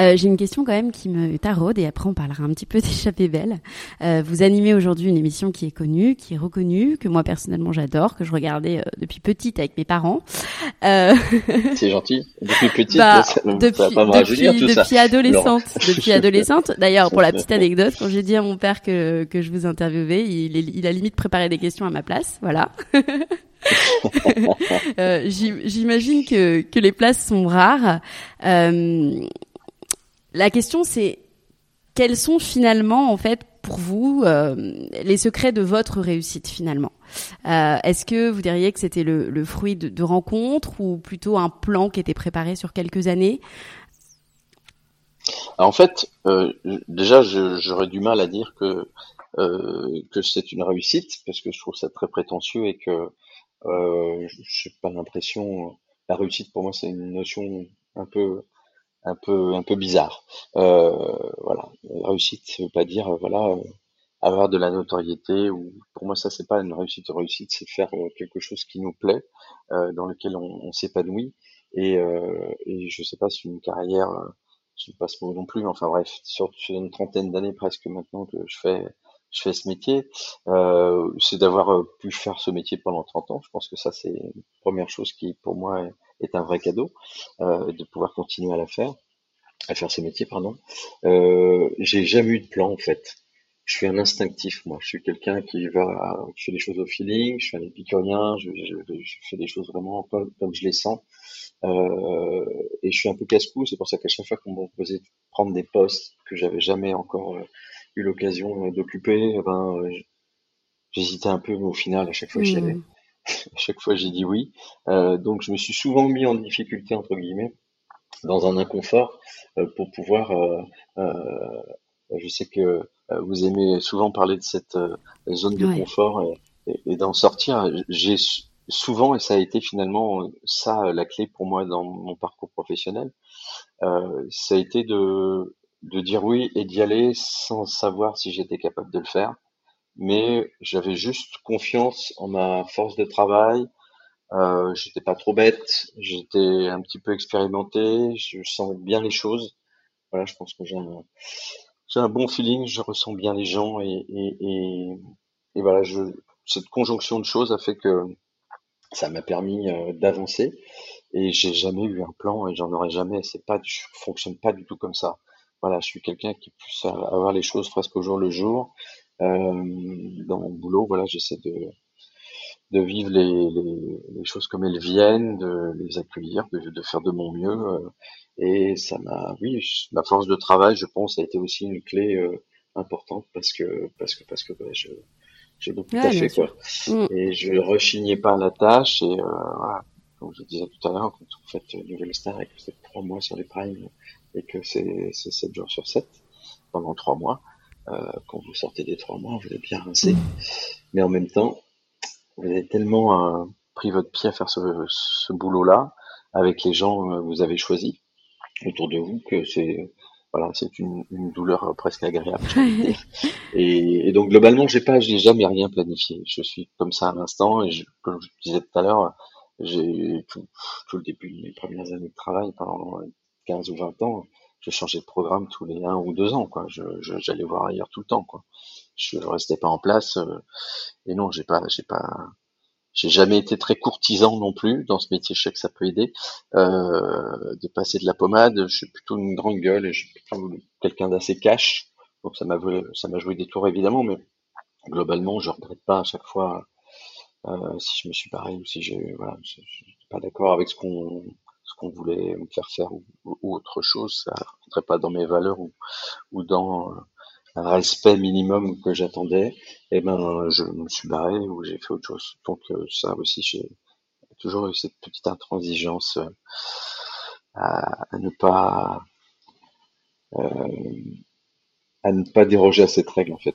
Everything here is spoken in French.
Euh, J'ai une question quand même qui me taraude et après on parlera un petit peu d'échappée belle. Euh, vous animez aujourd'hui une émission qui est connue, qui est reconnue, que moi personnellement j'adore, que je regardais euh, depuis petite avec mes parents. Euh, C'est gentil. Depuis petite, bah, ça, ça depuis, va pas me rajeunir tout ça. depuis adolescente, depuis adolescente. D'ailleurs, pour la petite anecdote, quand j'ai dit à mon père que que je vous interviewais, il, a limite préparé des questions à ma place. Voilà. Euh, j'im- J'imagine que que les places sont rares. Euh, la question c'est quels sont finalement en fait pour vous euh, les secrets de votre réussite finalement Euh, Est-ce que vous diriez que c'était le, fruit de, rencontres ou plutôt un plan qui était préparé sur quelques années en fait, euh, déjà, j'aurais du mal à dire que c'est une réussite parce que je trouve ça très prétentieux et que euh, j'ai pas l'impression. La réussite pour moi, c'est une notion un peu un peu un peu bizarre. Euh, voilà, réussite, ça veut pas dire euh, voilà euh, avoir de la notoriété ou pour moi ça c'est pas une réussite. Réussite, c'est faire euh, quelque chose qui nous plaît, euh, dans lequel on, on s'épanouit et euh, et je sais pas si une carrière, je sais pas ce mot non plus, mais enfin bref, sur, une trentaine d'années presque maintenant que je fais je fais ce métier, euh, c'est d'avoir pu faire ce métier pendant 30 ans. Je pense que ça c'est une première chose qui pour moi est, un vrai cadeau, euh, de pouvoir continuer à la faire à faire ce métier, pardon. Euh, j'ai jamais eu de plan en fait. Je suis un instinctif, moi. Je suis quelqu'un qui va, qui fait les choses au feeling. Je suis un épicurien. Je, je, je fais les choses vraiment comme, comme je les sens. Euh, et je suis un peu casse-cou. C'est pour ça qu'à chaque fois qu'on me proposait de prendre des postes que j'avais jamais encore euh, eu l'occasion d'occuper, eh ben, j'hésitais un peu, mais au final, à chaque fois, j'y allais. Hmm. À chaque fois, j'ai dit oui. Euh, donc, je me suis souvent mis en difficulté entre guillemets dans un inconfort euh, pour pouvoir. euh, je sais que vous aimez souvent parler de cette zone de Ouais. confort et, et- et d'en sortir. J'ai sou- souvent, et ça a été finalement ça la clé pour moi dans mon parcours professionnel, ça a été de, de dire oui et d'y aller sans savoir si j'étais capable de le faire. Mais j'avais juste confiance en ma force de travail, euh, j'étais pas trop bête, j'étais un petit peu expérimenté, je sens bien les choses. Voilà, je pense que j'ai un, bon feeling, je ressens bien les gens et, voilà, je, cette conjonction de choses a fait que ça m'a permis euh, d'avancer et j'ai jamais eu un plan et j'en aurai jamais. C'est pas, fonctionne pas du tout comme ça. Voilà, je suis quelqu'un qui puisse avoir les choses presque au jour le jour. Euh, dans mon boulot, voilà, j'essaie de de vivre les, les, les choses comme elles viennent, de les accueillir, de, de faire de mon mieux. euh, et ça m'a, oui, ma force de travail, je pense, a été aussi une clé euh, importante parce que parce que parce que ouais, je j'ai beaucoup Ouais, bien quoi. Hmm. Et je rechignais pas à la tâche et euh, voilà, comme je disais tout à l'heure, quand vous faites une nouvelle star et que vous êtes trois mois sur les primes et que c'est c'est sept jours sur sept pendant trois mois, quand vous sortez des trois mois, vous êtes bien rincé. Mais en même temps, vous avez tellement euh, pris votre pied à faire ce, ce boulot-là avec les gens euh, que vous avez choisis autour de vous que c'est voilà, c'est une, une douleur euh, presque agréable. Et, et donc globalement, j'ai pas, j'ai jamais rien planifié. Je suis comme ça à l'instant et je, comme je disais tout à l'heure, j'ai tout, tout le début de mes premières années de travail pendant 15 ou 20 ans, je changeais de programme tous les un ou deux ans, quoi. J'allais voir ailleurs tout le temps. Je, je restais pas en place. euh, et non, j'ai pas, j'ai pas, j'ai jamais été très courtisan non plus dans ce métier. Je sais que ça peut aider euh, de passer de la pommade. Je suis plutôt une grande gueule et je suis plutôt quelqu'un d'assez cash. Donc ça m'a ça m'a joué des tours évidemment, mais globalement, je regrette pas à chaque fois euh, si je me suis barré ou si j'ai, voilà, je suis pas d'accord avec ce qu'on, qu'on voulait me faire faire ou, autre chose. Ça rentrait pas dans mes valeurs ou, dans euh, un respect minimum que j'attendais. Et ben, je me suis barré ou j'ai fait autre chose. Donc euh, ça aussi, j'ai toujours eu cette petite intransigeance euh, à, ne pas à ne pas déroger à cette règle en fait.